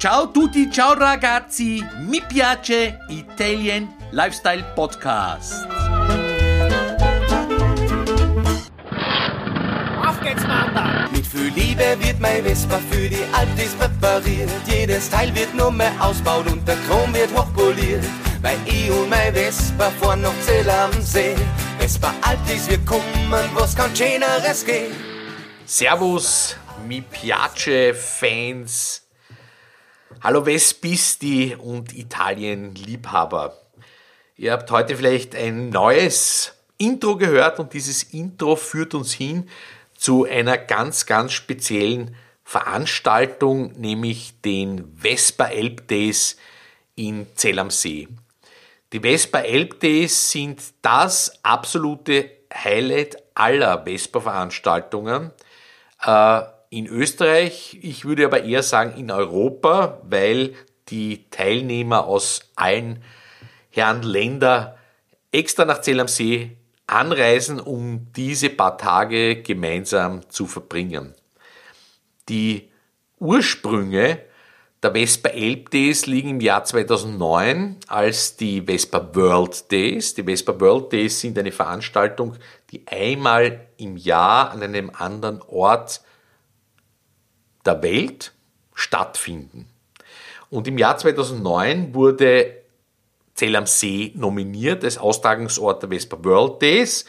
Ciao tutti, ciao ragazzi, mi piace Italian Lifestyle Podcast. Auf geht's, Manda! Mit viel Liebe wird mein Vespa für die Altis präpariert. Jedes Teil wird nur mehr ausbaut und der Chrom wird hochpoliert. Weil ich und mein Vespa fahren noch Zell am See. Vespa Altis, wir kommen, was kann schöneres gehen. Servus, mi piace Fans. Hallo Vespisti und Italien-Liebhaber. Ihr habt heute vielleicht ein neues Intro gehört und dieses Intro führt uns hin zu einer ganz, ganz speziellen Veranstaltung, nämlich den Vespa Elb Days in Zell am See. Die Vespa Elb Days sind das absolute Highlight aller Vespa-Veranstaltungen äh, in Österreich. Ich würde aber eher sagen in Europa, weil die Teilnehmer aus allen Herren Länder extra nach Zell am See anreisen, um diese paar Tage gemeinsam zu verbringen. Die Ursprünge der Vespa Elb Days liegen im Jahr 2009 als die Vespa World Days. Die Vespa World Days sind eine Veranstaltung, die einmal im Jahr an einem anderen Ort der Welt stattfinden. Und im Jahr 2009 wurde Zell am See nominiert als Austragungsort der Vespa World Days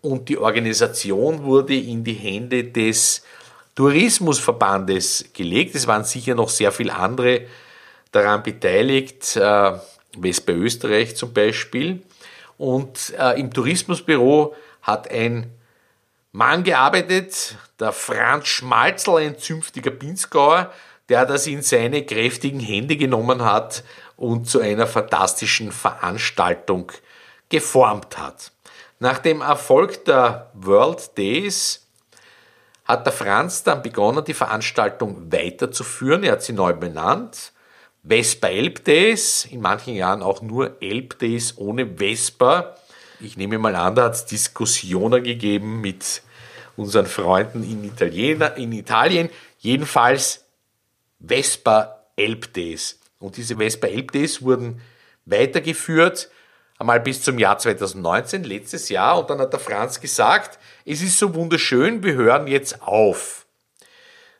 und die Organisation wurde in die Hände des Tourismusverbandes gelegt. Es waren sicher noch sehr viele andere daran beteiligt, äh, Vespa Österreich zum Beispiel. Und äh, im Tourismusbüro hat ein Mann gearbeitet, der Franz Schmalzl, ein zünftiger Pinzgauer, der das in seine kräftigen Hände genommen hat und zu einer fantastischen Veranstaltung geformt hat. Nach dem Erfolg der World Days hat der Franz dann begonnen, die Veranstaltung weiterzuführen. Er hat sie neu benannt. Vespa Elb Days, in manchen Jahren auch nur Elb Days ohne Vespa. Ich nehme mal an, da hat es Diskussionen gegeben mit unseren Freunden in, Italiener, in Italien. Jedenfalls Vespa Elb Days. Und diese Vespa Elb Days wurden weitergeführt, einmal bis zum Jahr 2019, letztes Jahr. Und dann hat der Franz gesagt, es ist so wunderschön, wir hören jetzt auf.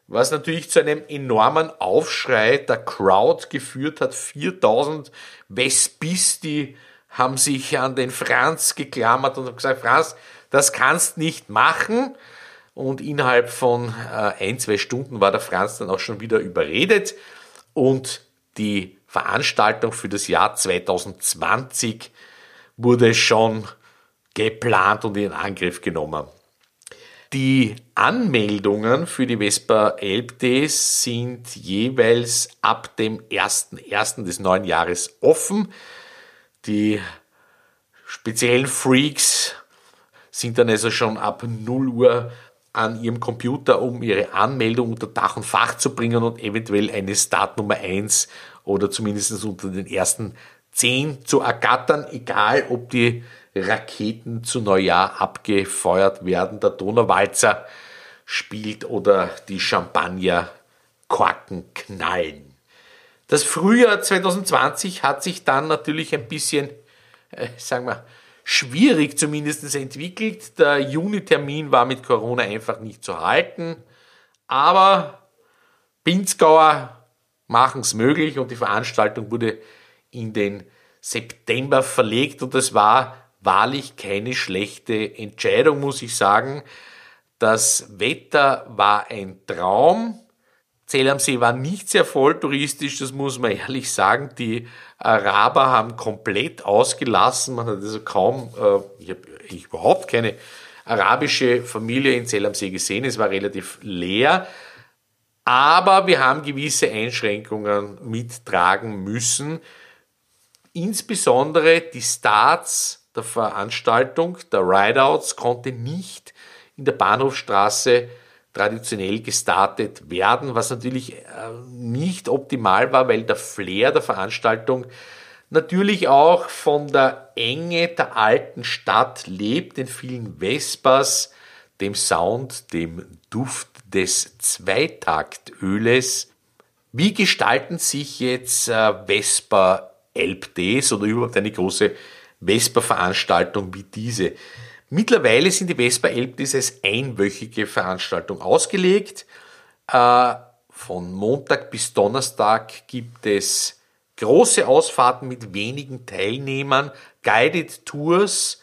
Was natürlich zu einem enormen Aufschrei der Crowd geführt hat. 4000 Vespisti haben sich an den Franz geklammert und haben gesagt, Franz, das kannst nicht machen. Und innerhalb von äh, ein, zwei Stunden war der Franz dann auch schon wieder überredet und die Veranstaltung für das Jahr 2020 wurde schon geplant und in Angriff genommen. Die Anmeldungen für die Vespa Elb Days sind jeweils ab dem 1.1. des neuen Jahres offen. Die speziellen Freaks sind dann also schon ab 0 Uhr an ihrem Computer, um ihre Anmeldung unter Dach und Fach zu bringen und eventuell eine Startnummer 1 oder zumindest unter den ersten 10 zu ergattern, egal ob die Raketen zu Neujahr abgefeuert werden, der Donauwalzer spielt oder die Champagnerkorken knallen. Das Frühjahr 2020 hat sich dann natürlich ein bisschen, äh, sagen wir, schwierig zumindest entwickelt. Der Juni-Termin war mit Corona einfach nicht zu halten. Aber Pinzgauer machen es möglich und die Veranstaltung wurde in den September verlegt und es war wahrlich keine schlechte Entscheidung, muss ich sagen. Das Wetter war ein Traum. Zell am See war nicht sehr voll touristisch, das muss man ehrlich sagen. Die Araber haben komplett ausgelassen. Man hat also kaum, äh, ich habe überhaupt keine arabische Familie in Zell am See gesehen. Es war relativ leer. Aber wir haben gewisse Einschränkungen mittragen müssen. Insbesondere die Starts der Veranstaltung, der Rideouts, konnte nicht in der Bahnhofstraße traditionell gestartet werden, was natürlich äh, nicht optimal war, weil der Flair der Veranstaltung natürlich auch von der Enge der alten Stadt lebt, den vielen Vespas, dem Sound, dem Duft des Zweitaktöles. Wie gestalten sich jetzt äh, Vespa Elbdays oder überhaupt eine große Vespa-Veranstaltung wie diese? Mittlerweile sind die Vespa Elbdays als einwöchige Veranstaltung ausgelegt. Äh, von Montag bis Donnerstag gibt es große Ausfahrten mit wenigen Teilnehmern, Guided Tours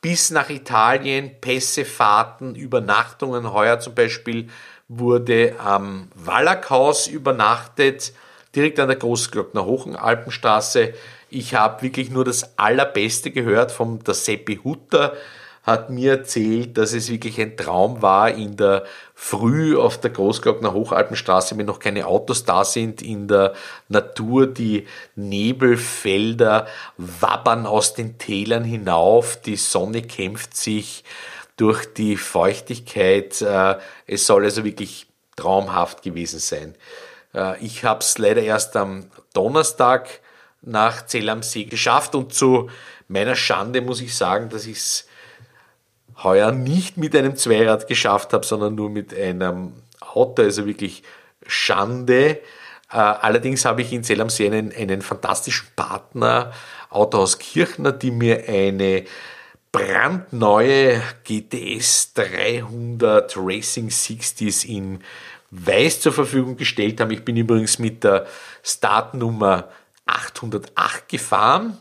bis nach Italien, Pässefahrten, Übernachtungen. Heuer zum Beispiel wurde am Wallachhaus übernachtet, direkt an der Großglockner Hochenalpenstraße. Ich habe wirklich nur das Allerbeste gehört vom der Seppi Hutter, hat mir erzählt, dass es wirklich ein Traum war in der Früh auf der Großglockner Hochalpenstraße, wenn noch keine Autos da sind, in der Natur die Nebelfelder wabbern aus den Tälern hinauf, die Sonne kämpft sich durch die Feuchtigkeit. Äh, es soll also wirklich traumhaft gewesen sein. Äh, ich habe es leider erst am Donnerstag nach Zell am See geschafft und zu meiner Schande muss ich sagen, dass ich es heuer nicht mit einem Zweirad geschafft habe, sondern nur mit einem Auto, also wirklich Schande. Äh, allerdings habe ich in Zell am See einen, einen fantastischen Partner, Autohaus Kirchner, die mir eine brandneue GTS 300 Racing 60s in Weiß zur Verfügung gestellt haben. Ich bin übrigens mit der Startnummer 808 gefahren,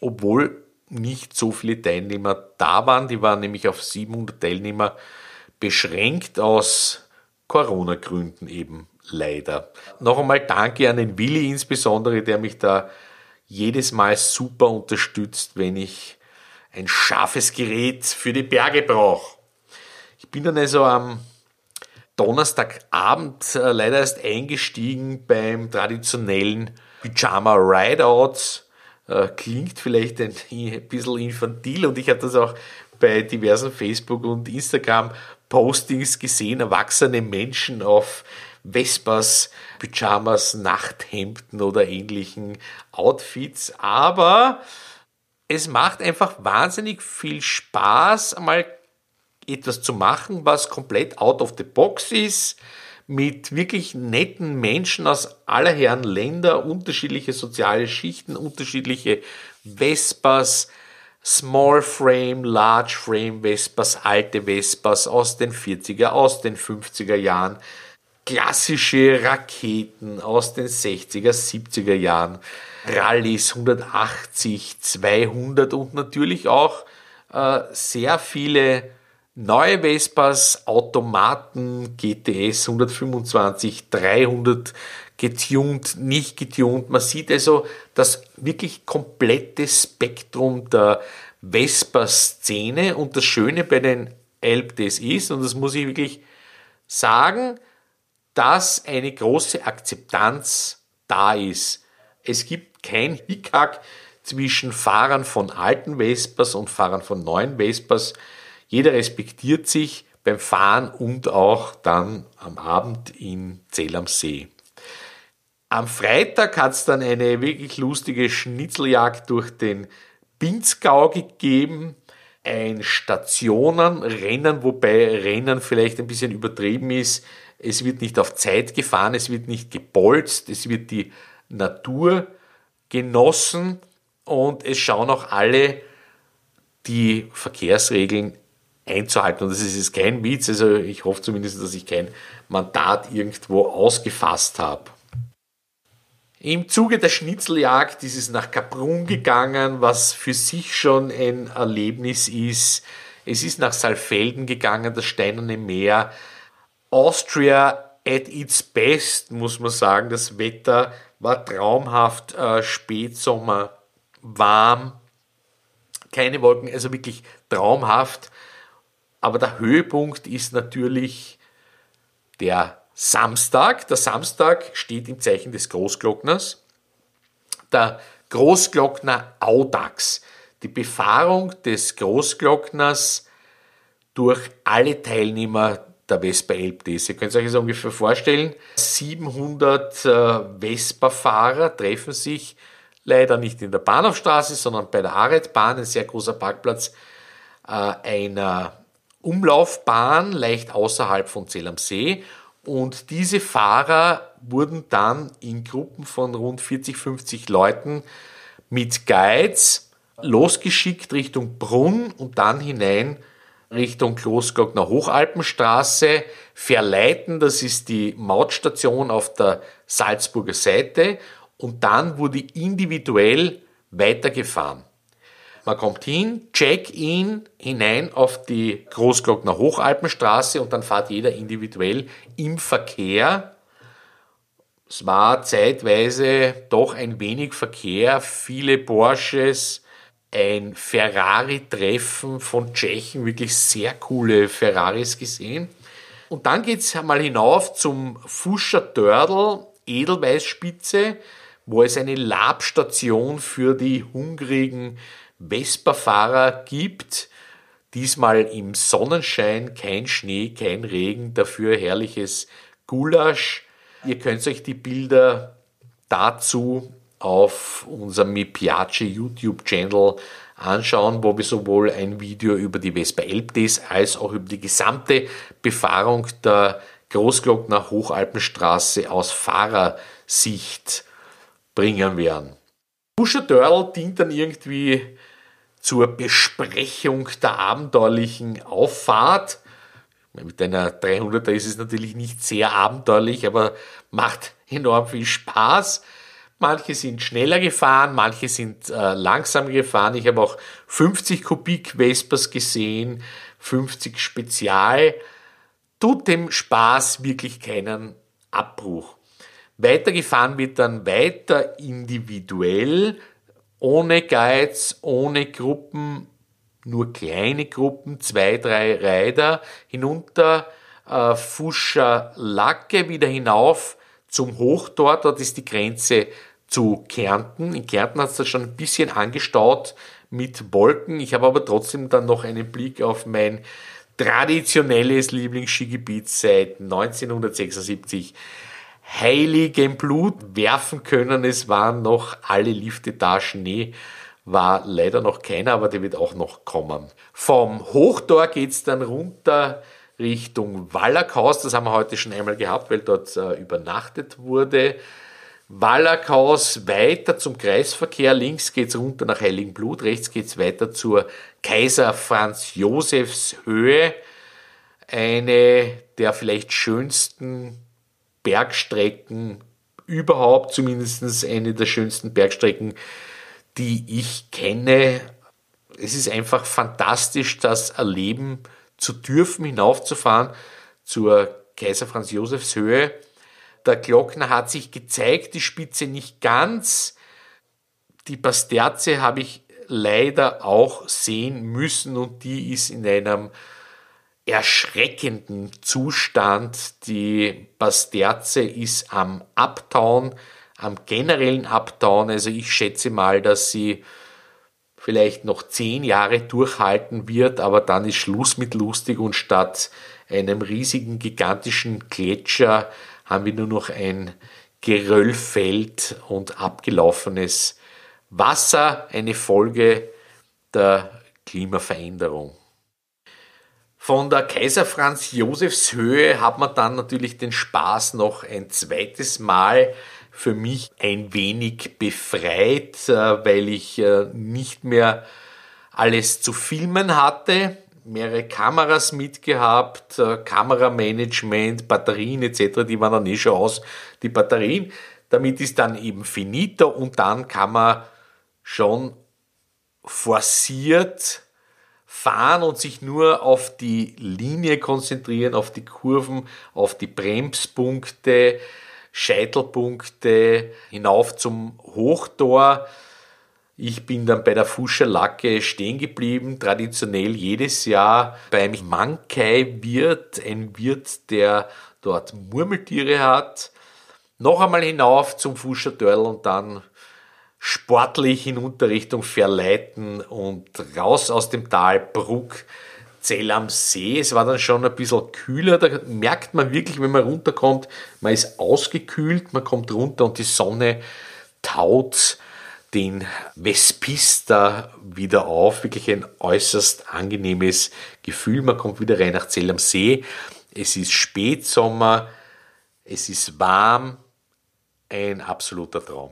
obwohl nicht so viele Teilnehmer da waren. Die waren nämlich auf 700 Teilnehmer beschränkt aus Corona-Gründen eben leider. Noch einmal danke an den Willi insbesondere, der mich da jedes Mal super unterstützt, wenn ich ein scharfes Gerät für die Berge brauche. Ich bin dann also am Donnerstagabend äh, leider erst eingestiegen beim traditionellen Pyjama Rideouts äh, klingt vielleicht ein, ein bisschen infantil und ich habe das auch bei diversen Facebook- und Instagram-Postings gesehen, erwachsene Menschen auf Vespas, Pyjamas, Nachthemden oder ähnlichen Outfits. Aber es macht einfach wahnsinnig viel Spaß, einmal etwas zu machen, was komplett out of the box ist, mit wirklich netten Menschen aus aller Herren Länder, unterschiedliche soziale Schichten, unterschiedliche Vespas, Small Frame, Large Frame Vespas, alte Vespas aus den 40er, aus den 50er Jahren, klassische Raketen aus den 60er, 70er Jahren, Rallyes 180, 200 und natürlich auch äh, sehr viele Neue Vespas, Automaten, GTS 125, 300 getuned, nicht getuned. Man sieht also das wirklich komplette Spektrum der Vespa-Szene und das Schöne bei den Elbdes ist, und das muss ich wirklich sagen, dass eine große Akzeptanz da ist. Es gibt kein Hickhack zwischen Fahrern von alten Vespas und Fahrern von neuen Vespas. Jeder respektiert sich beim Fahren und auch dann am Abend in Zell am See. Am Freitag hat es dann eine wirklich lustige Schnitzeljagd durch den Pinzgau gegeben. Ein Stationenrennen, wobei Rennen vielleicht ein bisschen übertrieben ist. Es wird nicht auf Zeit gefahren, es wird nicht gebolzt, es wird die Natur genossen und es schauen auch alle die Verkehrsregeln einzuhalten. Und das ist kein Witz, also ich hoffe zumindest, dass ich kein Mandat irgendwo ausgefasst habe. Im Zuge der Schnitzeljagd ist es nach Kaprun gegangen, was für sich schon ein Erlebnis ist. Es ist nach Saalfelden gegangen, das Steinerne Meer. Austria at its best, muss man sagen. Das Wetter war traumhaft, äh, Spätsommer, warm, keine Wolken, also wirklich traumhaft. Aber der Höhepunkt ist natürlich der Samstag. Der Samstag steht im Zeichen des Großglockners. Der Großglockner Audax. Die Befahrung des Großglockners durch alle Teilnehmer der Vespa Elbdes. Ihr könnt euch das ungefähr vorstellen. 700 äh, Vespa-Fahrer treffen sich leider nicht in der Bahnhofstraße, sondern bei der Aretbahn, ein sehr großer Parkplatz äh, einer Umlaufbahn leicht außerhalb von Zell am See Und diese Fahrer wurden dann in Gruppen von rund 40, 50 Leuten mit Guides losgeschickt Richtung Brunn und dann hinein Richtung Kloßglockner Hochalpenstraße verleiten. Das ist die Mautstation auf der Salzburger Seite. Und dann wurde individuell weitergefahren. Man kommt hin, Check-in hinein auf die Großglockner Hochalpenstraße und dann fährt jeder individuell im Verkehr. Es war zeitweise doch ein wenig Verkehr, viele Porsches, ein Ferrari-Treffen von Tschechen, wirklich sehr coole Ferraris gesehen. Und dann geht es mal hinauf zum Fuscher Tördel, Edelweißspitze, wo es eine Labstation für die hungrigen Vespa-Fahrer gibt. Diesmal im Sonnenschein, kein Schnee, kein Regen, dafür herrliches Gulasch. Ihr könnt euch die Bilder dazu auf unserem Mi Piace YouTube-Channel anschauen, wo wir sowohl ein Video über die Vespa Elbdes als auch über die gesamte Befahrung der Großglockner Hochalpenstraße aus Fahrersicht bringen werden. Pusher Dörl dient dann irgendwie zur Besprechung der abenteuerlichen Auffahrt. Mit einer 300er ist es natürlich nicht sehr abenteuerlich, aber macht enorm viel Spaß. Manche sind schneller gefahren, manche sind äh, langsam gefahren. Ich habe auch 50 Kubik Vespers gesehen, 50 Spezial. Tut dem Spaß wirklich keinen Abbruch. Weitergefahren wird dann weiter individuell, ohne Guides, ohne Gruppen, nur kleine Gruppen, zwei, drei Reiter, hinunter äh, Fuscher Lacke, wieder hinauf zum Hochtor, dort ist die Grenze zu Kärnten. In Kärnten hat es das schon ein bisschen angestaut mit Wolken. Ich habe aber trotzdem dann noch einen Blick auf mein traditionelles Lieblingsskigebiet seit 1976 heiligen Blut werfen können. Es waren noch alle Lifte da, Schnee war leider noch keiner, aber der wird auch noch kommen. Vom Hochtor geht es dann runter Richtung Wallakhaus. Das haben wir heute schon einmal gehabt, weil dort äh, übernachtet wurde. Wallakhaus weiter zum Kreisverkehr. Links geht es runter nach Heiligenblut, rechts geht es weiter zur Kaiser Franz Josefs Höhe. Eine der vielleicht schönsten Bergstrecken überhaupt, zumindest eine der schönsten Bergstrecken, die ich kenne. Es ist einfach fantastisch, das erleben zu dürfen, hinaufzufahren zur Kaiser Franz Josefs Höhe der Glockner hat sich gezeigt, die Spitze nicht ganz. Die Pasterze habe ich leider auch sehen müssen und die ist in einem erschreckenden Zustand. Die Pasterze ist am Uptown, am generellen Uptown. Also ich schätze mal, dass sie vielleicht noch zehn Jahre durchhalten wird, aber dann ist Schluss mit lustig und statt einem riesigen, gigantischen Gletscher haben wir nur noch ein Geröllfeld und abgelaufenes Wasser, eine Folge der Klimaveränderung. Von der Kaiser Franz Josefs Höhe hat man dann natürlich den Spaß noch ein zweites Mal für mich ein wenig befreit, äh, weil ich äh, nicht mehr alles zu filmen hatte mehrere Kameras mitgehabt, äh, Kameramanagement, Batterien etc., die waren dann eh schon aus, die Batterien. Damit ist dann eben finito und dann kann man schon forciert fahren und sich nur auf die Linie konzentrieren, auf die Kurven, auf die Bremspunkte, Scheitelpunkte, hinauf zum Hochtor ich bin dann bei der Fuscher Lacke stehen geblieben, traditionell jedes Jahr beim Mankai-Wirt, ein Wirt, der dort Murmeltiere hat. Noch einmal hinauf zum Fuscher Dörl und dann sportlich hinunter Richtung Verleiten und raus aus dem Tal Bruck, Zell am See. Es war dann schon ein bisschen kühler, da merkt man wirklich, wenn man runterkommt, man ist ausgekühlt, man kommt runter und die Sonne taut den Vespista wieder auf. Wirklich ein äußerst angenehmes Gefühl. Man kommt wieder rein nach Zell am See. Es ist Spätsommer. Es ist warm, ein absoluter Traum.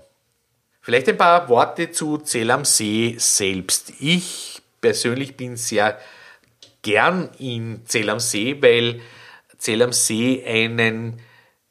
Vielleicht ein paar Worte zu Zell am See selbst. Ich persönlich bin sehr gern in Zell am See, weil Zell am See einen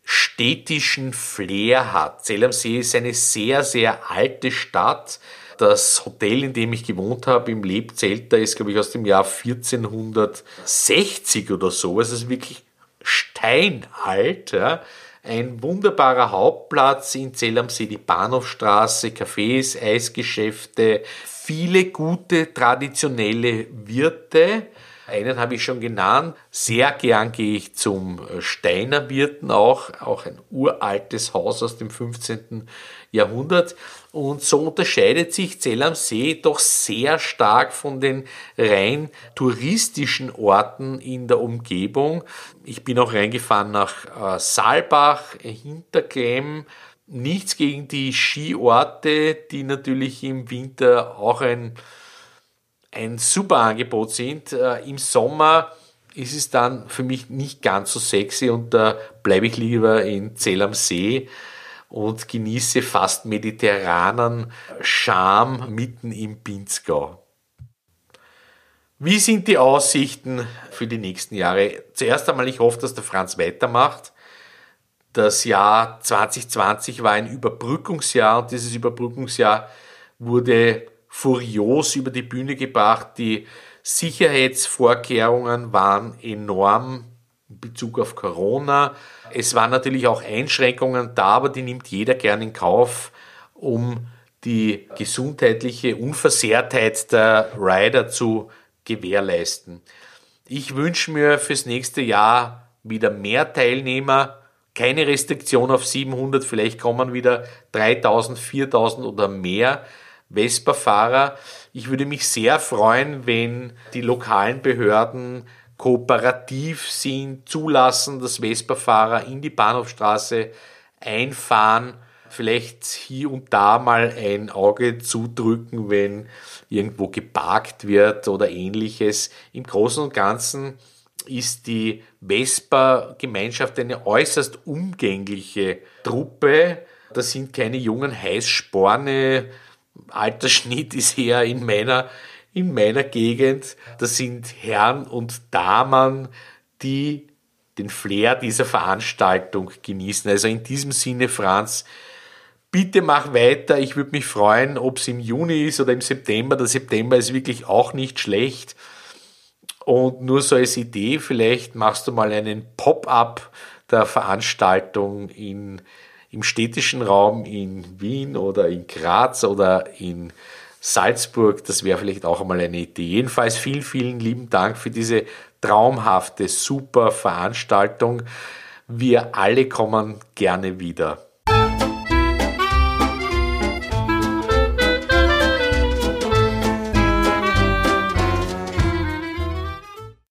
städtischen Flair hat. Zell am See ist eine sehr, sehr alte Stadt. Das Hotel, in dem ich gewohnt habe, im Lebzelter, ist, glaube ich, aus dem Jahr 1460 oder so. Es ist wirklich steinalt. Ja. Ein wunderbarer Hauptplatz in Zell am See, die Bahnhofstraße, Cafés, Eisgeschäfte, viele gute traditionelle Wirte. Einen habe ich schon genannt. Sehr gern gehe ich zum Steiner Wirten auch, auch ein uraltes Haus aus dem 15. Jahrhundert. Und so unterscheidet sich Zell am See doch sehr stark von den rein touristischen Orten in der Umgebung. Ich bin auch reingefahren nach äh, Saalbach, Hinterklemm. Nichts gegen die Skiorte, die natürlich im Winter auch ein, ein super Angebot sind. Äh, Im Sommer ist es dann für mich nicht ganz so sexy und da bleibe ich lieber in Zell am See und genieße fast mediterranen Charme mitten im Pinzgau. Wie sind die Aussichten für die nächsten Jahre? Zuerst einmal, ich hoffe, dass der Franz weitermacht. Das Jahr 2020 war ein Überbrückungsjahr und dieses Überbrückungsjahr wurde furios über die Bühne gebracht. Die Sicherheitsvorkehrungen waren enorm in Bezug auf Corona. Es waren natürlich auch Einschränkungen da, aber die nimmt jeder gern in Kauf, um die gesundheitliche Unversehrtheit der Rider zu gewährleisten. Ich wünsche mir fürs nächste Jahr wieder mehr Teilnehmer, keine Restriktion auf 700, vielleicht kommen wieder 3000, 4000 oder mehr Vespa-Fahrer. Ich würde mich sehr freuen, wenn die lokalen Behörden kooperativ sind, zulassen, dass Vespa-Fahrer in die Bahnhofstraße einfahren, vielleicht hier und da mal ein Auge zudrücken, wenn irgendwo geparkt wird oder ähnliches. Im Großen und Ganzen ist die Vespa-Gemeinschaft eine äußerst umgängliche Truppe. Das sind keine jungen Heißsporne. Altersschnitt ist eher in meiner in meiner Gegend. Das sind Herren und Damen, die den Flair dieser Veranstaltung genießen. Also in diesem Sinne, Franz, bitte mach weiter. Ich würde mich freuen, ob es im Juni ist oder im September. Der September ist wirklich auch nicht schlecht. Und nur so als Idee, vielleicht machst du mal einen Pop-up der Veranstaltung in, im städtischen Raum in Wien oder in Graz oder in Salzburg, das wäre vielleicht auch einmal eine Idee. Jedenfalls vielen, vielen lieben Dank für diese traumhafte, super Veranstaltung. Wir alle kommen gerne wieder.